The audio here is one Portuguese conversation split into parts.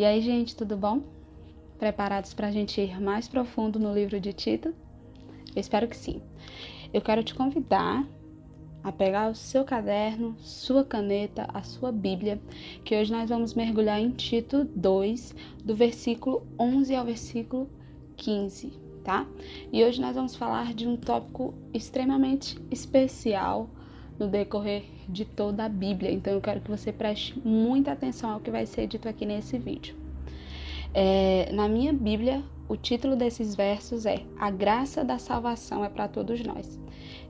E aí, gente, tudo bom? Preparados para a gente ir mais profundo no livro de Tito? Eu espero que sim. Eu quero te convidar a pegar o seu caderno, sua caneta, a sua Bíblia, que hoje nós vamos mergulhar em Tito 2, do versículo 11 ao versículo 15, tá? E hoje nós vamos falar de um tópico extremamente especial no decorrer de toda a Bíblia. Então eu quero que você preste muita atenção ao que vai ser dito aqui nesse vídeo. É, na minha Bíblia, o título desses versos é A Graça da Salvação é para todos nós.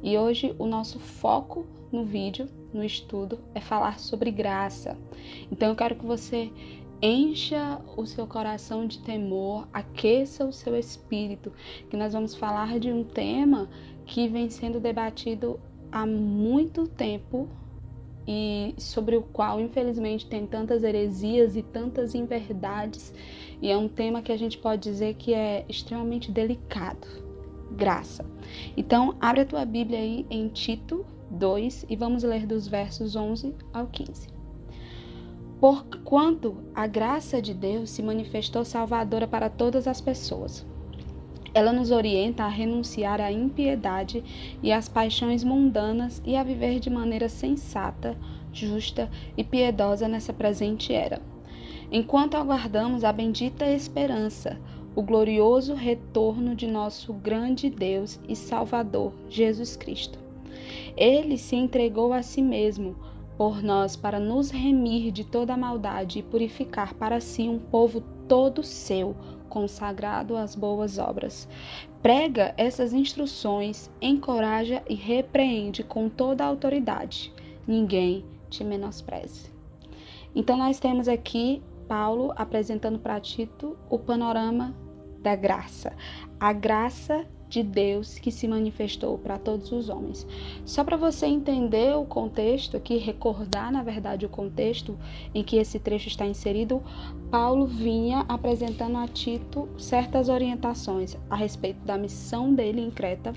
E hoje o nosso foco no vídeo, no estudo, é falar sobre graça. Então eu quero que você encha o seu coração de temor, aqueça o seu espírito, que nós vamos falar de um tema que vem sendo debatido há muito tempo e sobre o qual, infelizmente, tem tantas heresias e tantas inverdades, e é um tema que a gente pode dizer que é extremamente delicado. Graça. Então, abre a tua Bíblia aí em Tito 2 e vamos ler dos versos 11 ao 15. Porquanto a graça de Deus se manifestou salvadora para todas as pessoas ela nos orienta a renunciar à impiedade e às paixões mundanas e a viver de maneira sensata, justa e piedosa nessa presente era. Enquanto aguardamos a bendita esperança, o glorioso retorno de nosso grande Deus e Salvador, Jesus Cristo. Ele se entregou a si mesmo por nós para nos remir de toda maldade e purificar para si um povo todo seu, consagrado às boas obras. Prega essas instruções, encoraja e repreende com toda a autoridade. Ninguém te menospreze. Então, nós temos aqui Paulo apresentando para Tito o panorama da graça. A graça de Deus que se manifestou para todos os homens. Só para você entender o contexto aqui, recordar na verdade o contexto em que esse trecho está inserido, Paulo vinha apresentando a Tito certas orientações a respeito da missão dele em Creta,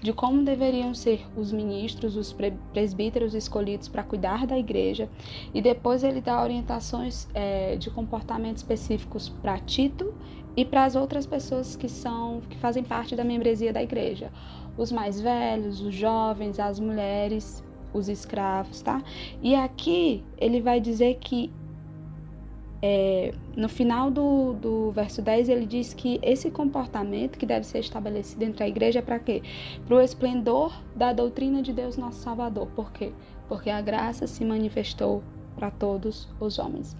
de como deveriam ser os ministros, os presbíteros escolhidos para cuidar da igreja, e depois ele dá orientações é, de comportamento específicos para Tito e para as outras pessoas que são que fazem parte da membresia da igreja, os mais velhos, os jovens, as mulheres, os escravos, tá? E aqui ele vai dizer que é, no final do, do verso 10 ele diz que esse comportamento que deve ser estabelecido entre a igreja é para quê? Para o esplendor da doutrina de Deus nosso Salvador. Por quê? Porque a graça se manifestou para todos os homens.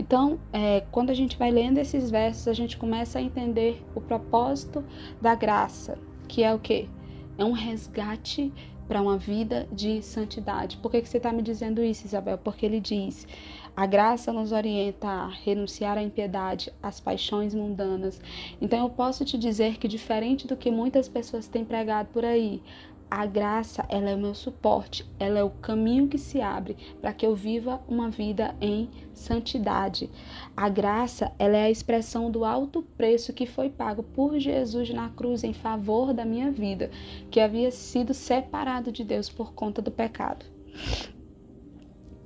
Então, é, quando a gente vai lendo esses versos, a gente começa a entender o propósito da graça, que é o que? É um resgate para uma vida de santidade. Por que, que você está me dizendo isso, Isabel? Porque ele diz: a graça nos orienta a renunciar à impiedade, às paixões mundanas. Então eu posso te dizer que, diferente do que muitas pessoas têm pregado por aí, a graça, ela é o meu suporte, ela é o caminho que se abre para que eu viva uma vida em santidade. A graça, ela é a expressão do alto preço que foi pago por Jesus na cruz em favor da minha vida, que havia sido separado de Deus por conta do pecado.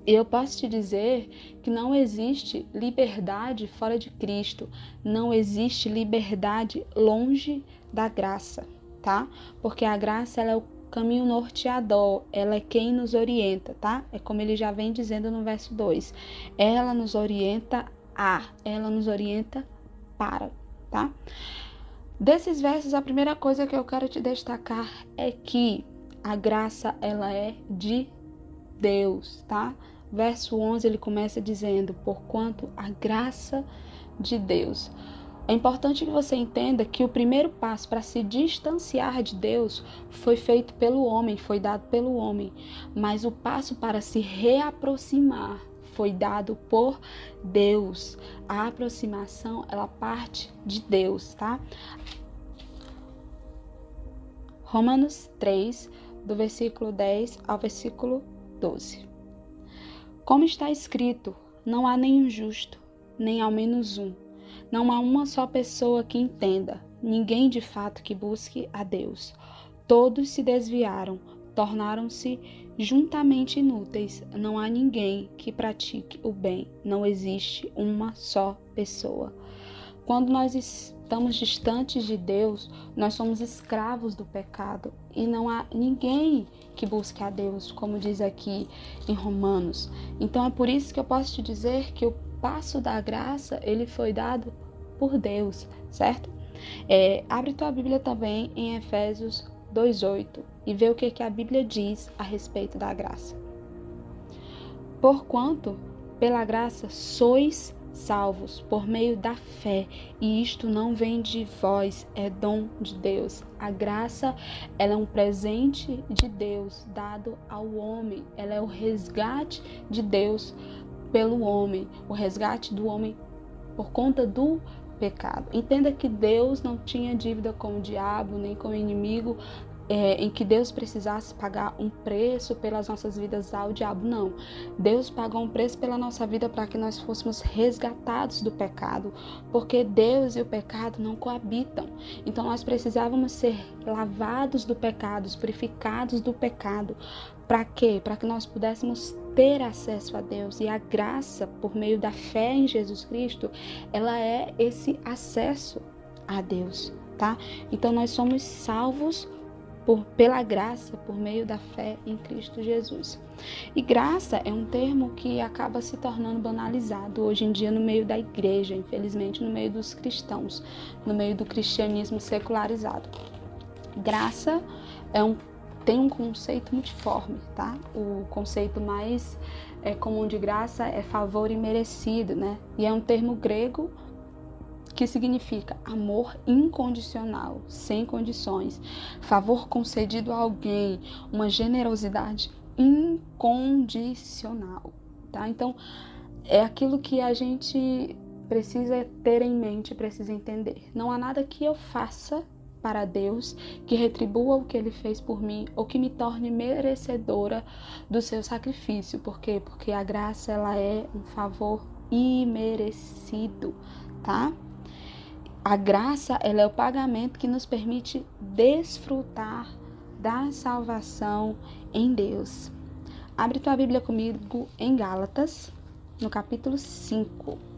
Eu posso te dizer que não existe liberdade fora de Cristo, não existe liberdade longe da graça, tá? Porque a graça ela é o caminho norteador, ela é quem nos orienta, tá? É como ele já vem dizendo no verso 2. Ela nos orienta a, ela nos orienta para, tá? Desses versos, a primeira coisa que eu quero te destacar é que a graça ela é de Deus, tá? Verso 11 ele começa dizendo: "Porquanto a graça de Deus é importante que você entenda que o primeiro passo para se distanciar de Deus foi feito pelo homem, foi dado pelo homem, mas o passo para se reaproximar foi dado por Deus. A aproximação, ela parte de Deus, tá? Romanos 3, do versículo 10 ao versículo 12. Como está escrito, não há nenhum justo, nem ao menos um não há uma só pessoa que entenda, ninguém de fato que busque a Deus. Todos se desviaram, tornaram-se juntamente inúteis. Não há ninguém que pratique o bem. Não existe uma só pessoa. Quando nós estamos distantes de Deus, nós somos escravos do pecado e não há ninguém que busque a Deus, como diz aqui em Romanos. Então é por isso que eu posso te dizer que o passo da graça ele foi dado por Deus, certo? É, abre tua Bíblia também em Efésios 2:8 e vê o que, que a Bíblia diz a respeito da graça. Porquanto pela graça sois salvos por meio da fé, e isto não vem de vós, é dom de Deus. A graça, ela é um presente de Deus dado ao homem, ela é o resgate de Deus pelo homem, o resgate do homem por conta do pecado. Entenda que Deus não tinha dívida com o diabo nem com o inimigo, é, em que Deus precisasse pagar um preço pelas nossas vidas ao diabo, não. Deus pagou um preço pela nossa vida para que nós fôssemos resgatados do pecado, porque Deus e o pecado não coabitam. Então nós precisávamos ser lavados do pecado, purificados do pecado. Para quê? Para que nós pudéssemos ter acesso a Deus e a graça por meio da fé em Jesus Cristo, ela é esse acesso a Deus, tá? Então nós somos salvos por, pela graça, por meio da fé em Cristo Jesus. E graça é um termo que acaba se tornando banalizado hoje em dia no meio da igreja, infelizmente no meio dos cristãos, no meio do cristianismo secularizado. Graça é um, tem um conceito multiforme, tá? O conceito mais é, comum de graça é favor imerecido, né? E é um termo grego que significa amor incondicional, sem condições, favor concedido a alguém, uma generosidade incondicional, tá? Então, é aquilo que a gente precisa ter em mente, precisa entender. Não há nada que eu faça para Deus que retribua o que ele fez por mim ou que me torne merecedora do seu sacrifício. Por quê? Porque a graça ela é um favor imerecido, tá? A graça ela é o pagamento que nos permite desfrutar da salvação em Deus. Abre tua Bíblia comigo em Gálatas, no capítulo 5.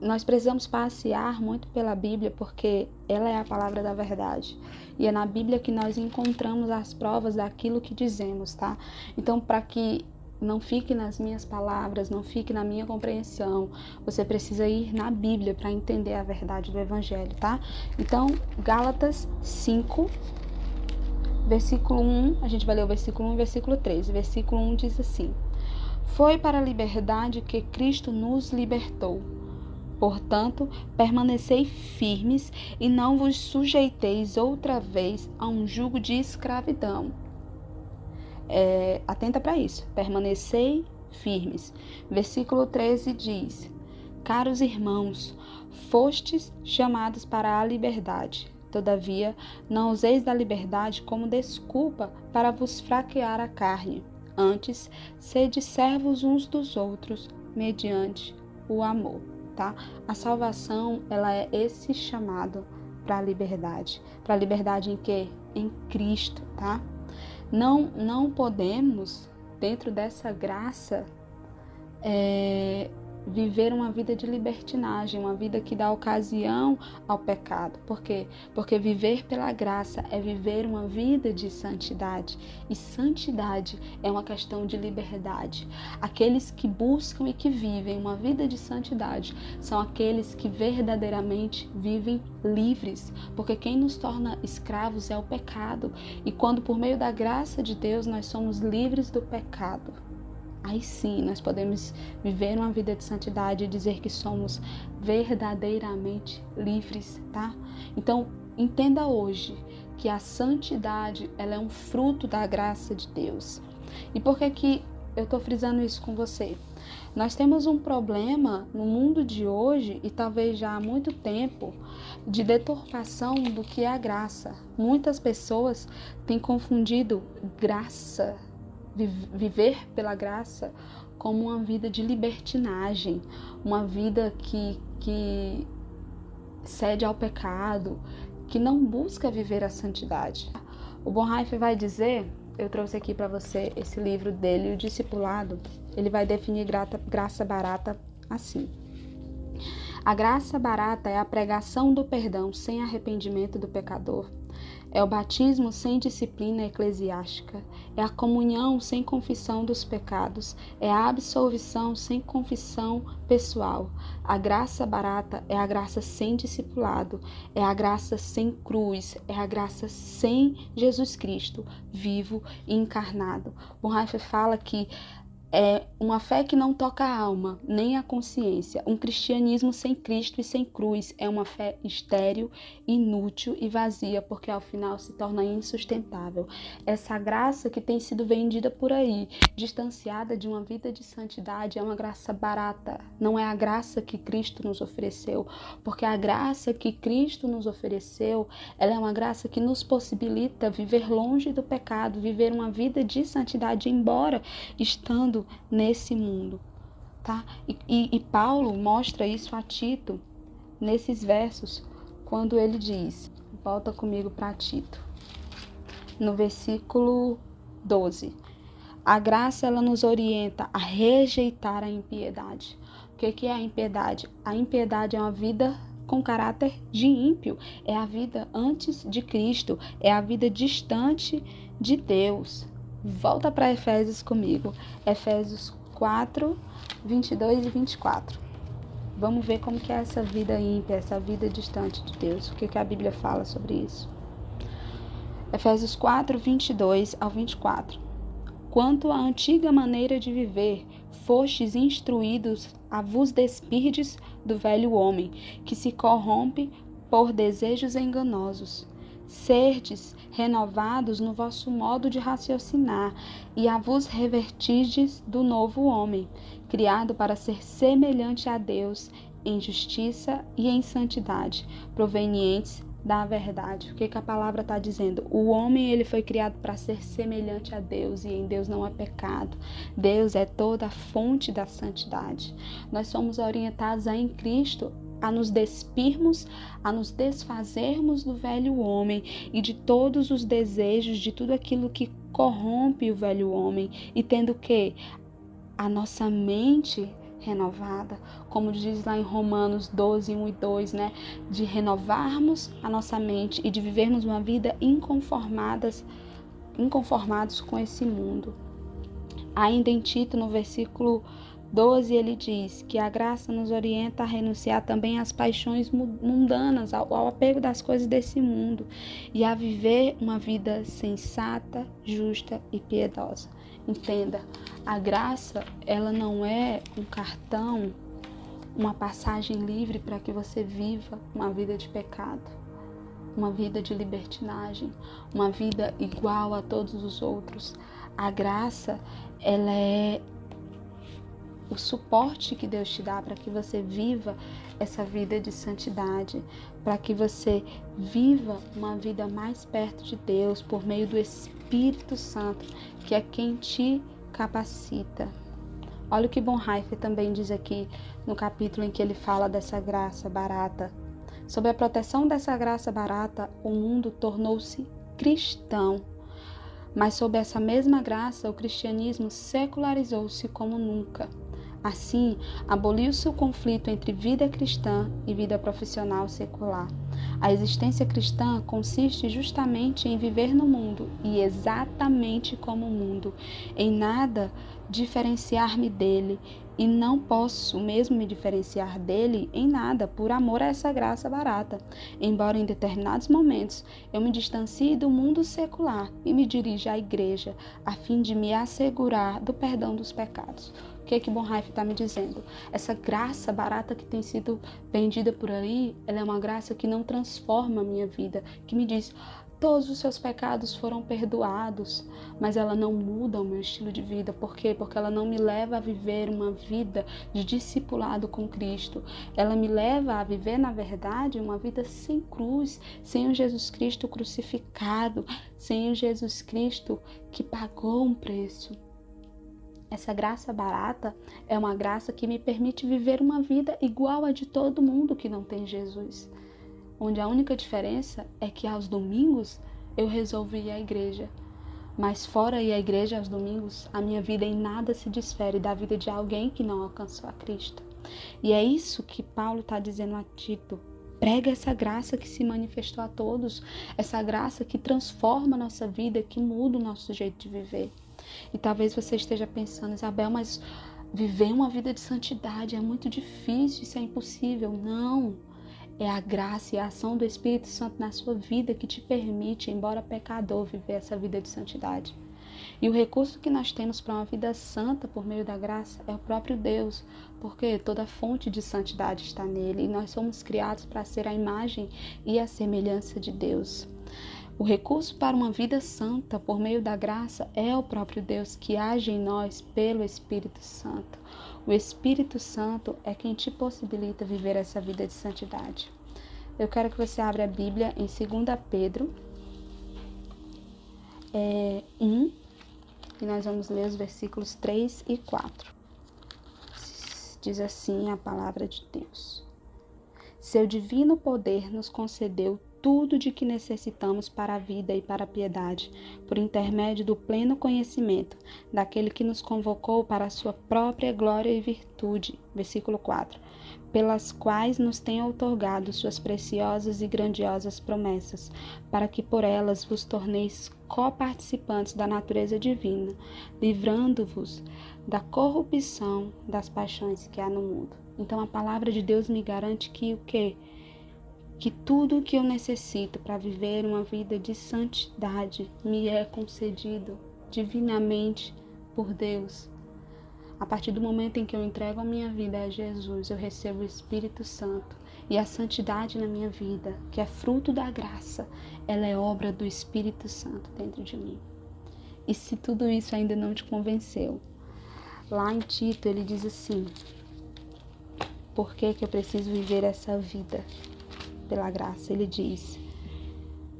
Nós precisamos passear muito pela Bíblia porque ela é a palavra da verdade. E é na Bíblia que nós encontramos as provas daquilo que dizemos, tá? Então, para que não fique nas minhas palavras, não fique na minha compreensão. Você precisa ir na Bíblia para entender a verdade do Evangelho, tá? Então, Gálatas 5, versículo 1, a gente vai ler o versículo 1 e versículo 3. O versículo 1 diz assim: Foi para a liberdade que Cristo nos libertou. Portanto, permanecei firmes e não vos sujeiteis outra vez a um jugo de escravidão é, atenta para isso. Permanecei firmes. Versículo 13 diz: Caros irmãos, fostes chamados para a liberdade. Todavia, não useis da liberdade como desculpa para vos fraquear a carne. Antes, sede servos uns dos outros, mediante o amor, tá? A salvação, ela é esse chamado para a liberdade. Para a liberdade em que? Em Cristo, tá? Não, não podemos, dentro dessa graça, é, viver uma vida de libertinagem, uma vida que dá ocasião ao pecado. Por quê? Porque viver pela graça é viver uma vida de santidade. E santidade é uma questão de liberdade. Aqueles que buscam e que vivem uma vida de santidade são aqueles que verdadeiramente vivem livres, porque quem nos torna escravos é o pecado. E quando por meio da graça de Deus nós somos livres do pecado, aí sim nós podemos viver uma vida de santidade e dizer que somos verdadeiramente livres, tá? Então, entenda hoje que a santidade, ela é um fruto da graça de Deus. E por que que eu estou frisando isso com você? Nós temos um problema no mundo de hoje e talvez já há muito tempo de deturpação do que é a graça. Muitas pessoas têm confundido graça viver pela graça como uma vida de libertinagem, uma vida que, que cede ao pecado, que não busca viver a santidade. O Bonhoeffer vai dizer, eu trouxe aqui para você esse livro dele, O Discipulado. Ele vai definir grata, graça barata assim. A graça barata é a pregação do perdão sem arrependimento do pecador, é o batismo sem disciplina eclesiástica, é a comunhão sem confissão dos pecados, é a absolvição sem confissão pessoal. A graça barata é a graça sem discipulado, é a graça sem cruz, é a graça sem Jesus Cristo, vivo e encarnado. Bonhoeffer fala que é uma fé que não toca a alma, nem a consciência. Um cristianismo sem Cristo e sem cruz é uma fé estéril, inútil e vazia, porque ao final se torna insustentável. Essa graça que tem sido vendida por aí, distanciada de uma vida de santidade, é uma graça barata. Não é a graça que Cristo nos ofereceu, porque a graça que Cristo nos ofereceu, ela é uma graça que nos possibilita viver longe do pecado, viver uma vida de santidade, embora estando nesse mundo, tá? E, e, e Paulo mostra isso a Tito nesses versos, quando ele diz: volta comigo para Tito, no versículo 12. A graça ela nos orienta a rejeitar a impiedade. O que, que é a impiedade? A impiedade é uma vida com caráter de ímpio, é a vida antes de Cristo, é a vida distante de Deus. Volta para Efésios comigo. Efésios 4, 22 e 24. Vamos ver como que é essa vida ímpia, essa vida distante de Deus. O que, que a Bíblia fala sobre isso? Efésios 4, 22 ao 24. Quanto à antiga maneira de viver, fostes instruídos a vos despirdes do velho homem, que se corrompe por desejos enganosos serdes renovados no vosso modo de raciocinar e a vos revertides do novo homem, criado para ser semelhante a Deus em justiça e em santidade, provenientes da verdade. O que, que a palavra está dizendo? O homem ele foi criado para ser semelhante a Deus e em Deus não há pecado. Deus é toda a fonte da santidade. Nós somos orientados a em Cristo a nos despirmos, a nos desfazermos do velho homem e de todos os desejos, de tudo aquilo que corrompe o velho homem, e tendo que a nossa mente renovada, como diz lá em Romanos 12, 1 e 2, né? De renovarmos a nossa mente e de vivermos uma vida inconformadas, inconformados com esse mundo. Ainda em Tito, no versículo 12, ele diz que a graça nos orienta a renunciar também às paixões mundanas, ao, ao apego das coisas desse mundo e a viver uma vida sensata, justa e piedosa. Entenda, a graça, ela não é um cartão, uma passagem livre para que você viva uma vida de pecado, uma vida de libertinagem, uma vida igual a todos os outros. A graça, ela é o suporte que Deus te dá para que você viva essa vida de santidade, para que você viva uma vida mais perto de Deus por meio do Espírito Santo, que é quem te capacita. Olha o que Bonhoeffer também diz aqui no capítulo em que ele fala dessa graça barata. Sob a proteção dessa graça barata, o mundo tornou-se cristão. Mas sob essa mesma graça, o cristianismo secularizou-se como nunca. Assim, aboliu-se o conflito entre vida cristã e vida profissional secular. A existência cristã consiste justamente em viver no mundo e exatamente como o mundo, em nada diferenciar-me dele, e não posso mesmo me diferenciar dele em nada por amor a essa graça barata, embora em determinados momentos eu me distancie do mundo secular e me dirija à igreja, a fim de me assegurar do perdão dos pecados que é que Bonhoeffer está me dizendo? Essa graça barata que tem sido vendida por aí, ela é uma graça que não transforma a minha vida, que me diz, todos os seus pecados foram perdoados, mas ela não muda o meu estilo de vida. Por quê? Porque ela não me leva a viver uma vida de discipulado com Cristo. Ela me leva a viver, na verdade, uma vida sem cruz, sem o Jesus Cristo crucificado, sem o Jesus Cristo que pagou um preço. Essa graça barata é uma graça que me permite viver uma vida igual a de todo mundo que não tem Jesus. Onde a única diferença é que aos domingos eu resolvi ir à igreja. Mas fora ir à igreja aos domingos, a minha vida em nada se difere da vida de alguém que não alcançou a Cristo. E é isso que Paulo está dizendo a Tito. Prega essa graça que se manifestou a todos, essa graça que transforma a nossa vida, que muda o nosso jeito de viver. E talvez você esteja pensando, Isabel, mas viver uma vida de santidade é muito difícil, isso é impossível. Não. É a graça e a ação do Espírito Santo na sua vida que te permite, embora pecador, viver essa vida de santidade. E o recurso que nós temos para uma vida santa por meio da graça é o próprio Deus, porque toda fonte de santidade está nele e nós somos criados para ser a imagem e a semelhança de Deus. O recurso para uma vida santa por meio da graça é o próprio Deus que age em nós pelo Espírito Santo. O Espírito Santo é quem te possibilita viver essa vida de santidade. Eu quero que você abra a Bíblia em 2 Pedro é, 1 e nós vamos ler os versículos 3 e 4. Diz assim a palavra de Deus. Seu divino poder nos concedeu tudo de que necessitamos para a vida e para a piedade, por intermédio do pleno conhecimento daquele que nos convocou para a sua própria glória e virtude. Versículo 4. Pelas quais nos tem outorgado suas preciosas e grandiosas promessas, para que por elas vos torneis coparticipantes da natureza divina, livrando-vos da corrupção das paixões que há no mundo. Então a palavra de Deus me garante que o que que tudo o que eu necessito para viver uma vida de santidade me é concedido divinamente por Deus. A partir do momento em que eu entrego a minha vida a Jesus, eu recebo o Espírito Santo e a santidade na minha vida, que é fruto da graça, ela é obra do Espírito Santo dentro de mim. E se tudo isso ainda não te convenceu, lá em Tito ele diz assim: Por que, que eu preciso viver essa vida? Pela graça, ele diz: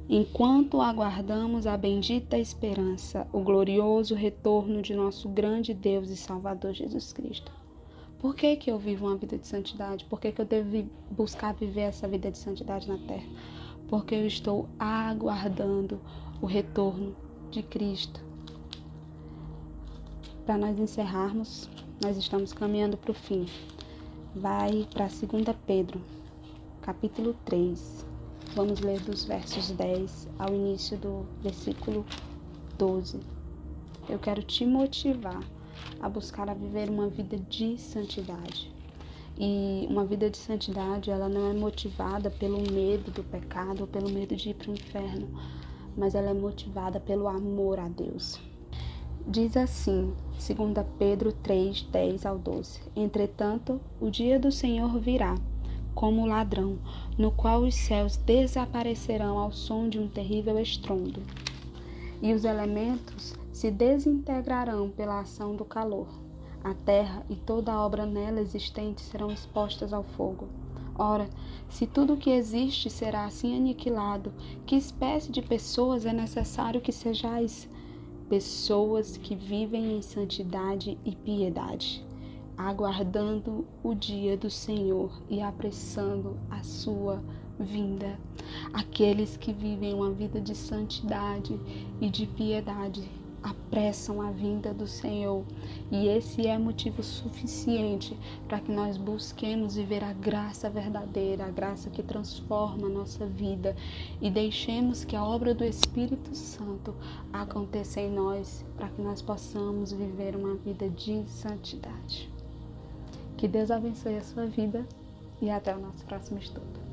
Enquanto aguardamos a bendita esperança, o glorioso retorno de nosso grande Deus e Salvador Jesus Cristo. Por que, que eu vivo uma vida de santidade? Por que, que eu devo buscar viver essa vida de santidade na terra? Porque eu estou aguardando o retorno de Cristo. Para nós encerrarmos, nós estamos caminhando para o fim. Vai para 2 Pedro capítulo 3. Vamos ler dos versos 10 ao início do versículo 12. Eu quero te motivar a buscar a viver uma vida de santidade. E uma vida de santidade, ela não é motivada pelo medo do pecado ou pelo medo de ir para o inferno, mas ela é motivada pelo amor a Deus. Diz assim, 2 Pedro 3, 10 ao 12: Entretanto, o dia do Senhor virá como ladrão, no qual os céus desaparecerão ao som de um terrível estrondo, e os elementos se desintegrarão pela ação do calor. A terra e toda a obra nela existente serão expostas ao fogo. Ora, se tudo o que existe será assim aniquilado, que espécie de pessoas é necessário que sejais? Pessoas que vivem em santidade e piedade aguardando o dia do Senhor e apressando a sua vinda. Aqueles que vivem uma vida de santidade e de piedade apressam a vinda do Senhor. E esse é motivo suficiente para que nós busquemos viver a graça verdadeira, a graça que transforma a nossa vida e deixemos que a obra do Espírito Santo aconteça em nós, para que nós possamos viver uma vida de santidade. Que Deus abençoe a sua vida e até o nosso próximo estudo.